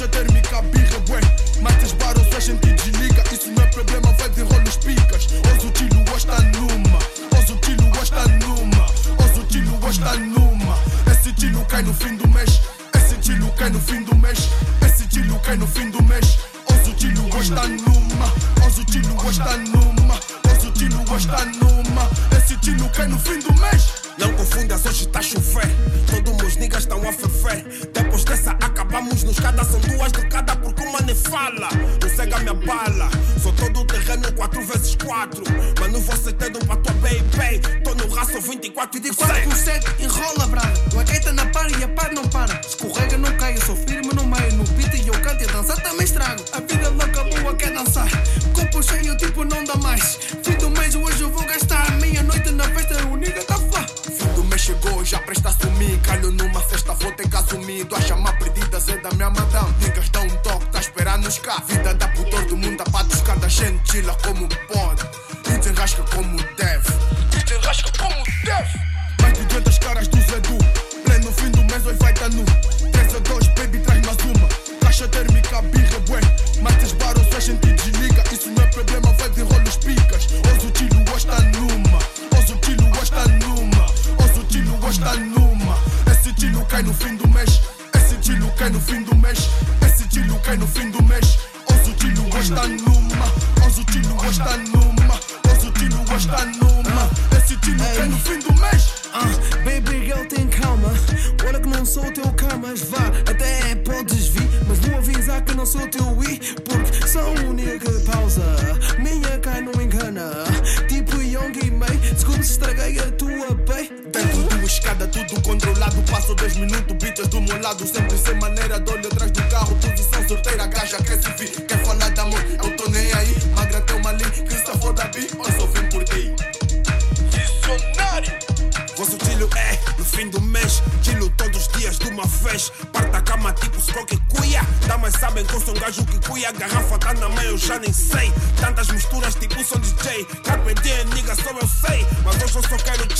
Caixa térmica, birra, bué. Matas barros, faz sentido, desliga. Isso não é problema, vai desenrola os picas. Hoje o tilo gosta numa. Hoje o tilo gosta numa. Hoje o tilo gosta numa. Esse tilo cai no fim do mês. Esse tilo cai no fim do mês. Esse tilo cai no fim do mês. Hoje o tilo gosta numa. Hoje o tilo gosta numa. Hoje o tilo gosta numa. Esse tilo cai no fim do mês. Não confundas, hoje tá chover. Todos meus niggas estão a ferver. Depois dessa, acabamos nos cada. São duas de cada, porque uma nem fala. Não cega minha bala. Sou todo o terreno 4 vezes 4 Mano, você tem um pra tua baby. Tô no raço 24 e De 4 por 7, enrola brada. O aguenta na par e a par não para. Escorrega, dão um toque, tá esperando-nos cá Vida da por todo mundo, dá pra buscar da gente Chila como pode E desenrasca como deve E desenrasca como deve Mais de 200 caras do Zedu Pleno fim do mês, hoje vai dar nu. 3 a 2, baby, traz mais uma Caixa térmica, birra, bué Matas barros, faz sentido, desliga. Isso não é problema, vai desenrola os picas Hoje o tilo gosta numa. Hoje o tilo gosta numa. Hoje o tilo gosta numa Esse tilo cai no fim do mês Esse tilo cai no fim do mês escada, tudo controlado. Passo dois minutos, bitas do meu lado. Sempre sem maneira de olho atrás do carro. Posição sorteira, gaja quer se vir. Quer falar de amor, eu tô nem aí. Magra tem uma se foda bi. Eu só vim por ti. Dicionário! Vosso tilo é no fim do mês. Tilo todos os dias de uma vez. Parta a cama tipo Scroque cuia. Damas sabem que eu sou um gajo que cuia. Garrafa tá na mãe, eu já nem sei. Tantas misturas tipo sou DJ. Carpe diem, nigga, só eu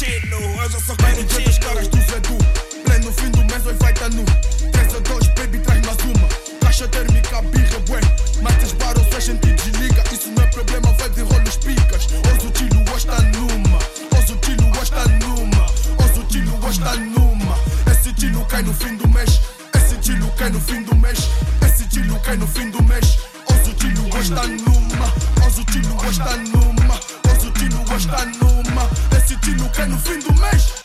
só. Hoje eu só quero de 200 tilo. caras do Zedu. Pleno fim do mês, hoje vai dar nu. 3 a 2, baby, traz mais uma. Caixa térmica, birra, bué. Matas barros, faz sentido, desliga. Isso não é problema, vai desenrola os picas. Hoje o tilo gosta numa. Hoje o tilo gosta numa. Hoje o tilo gosta numa. Esse tilo cai no fim do mês. Esse tilo cai no fim do mês. Esse tilo cai no fim do mês. Hoje o tilo gosta numa. Hoje o tilo gosta numa. Hoje o numa. Esse tilo cai no fim do mês.